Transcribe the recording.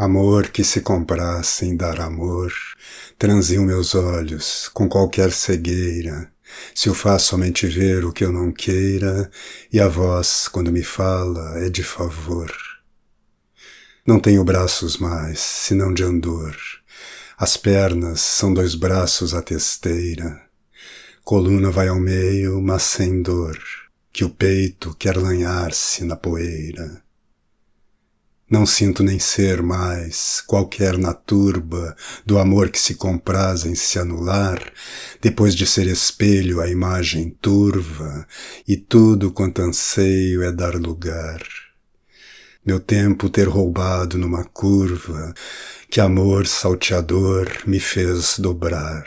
Amor que se comprasse em dar amor, transiam meus olhos com qualquer cegueira, se o faz somente ver o que eu não queira, e a voz, quando me fala, é de favor. Não tenho braços mais, senão de andor, as pernas são dois braços à testeira, coluna vai ao meio, mas sem dor, que o peito quer lanhar-se na poeira. Não sinto nem ser mais qualquer na turba do amor que se compraz em se anular, depois de ser espelho à imagem turva, e tudo quanto anseio é dar lugar. Meu tempo ter roubado numa curva, que amor salteador me fez dobrar.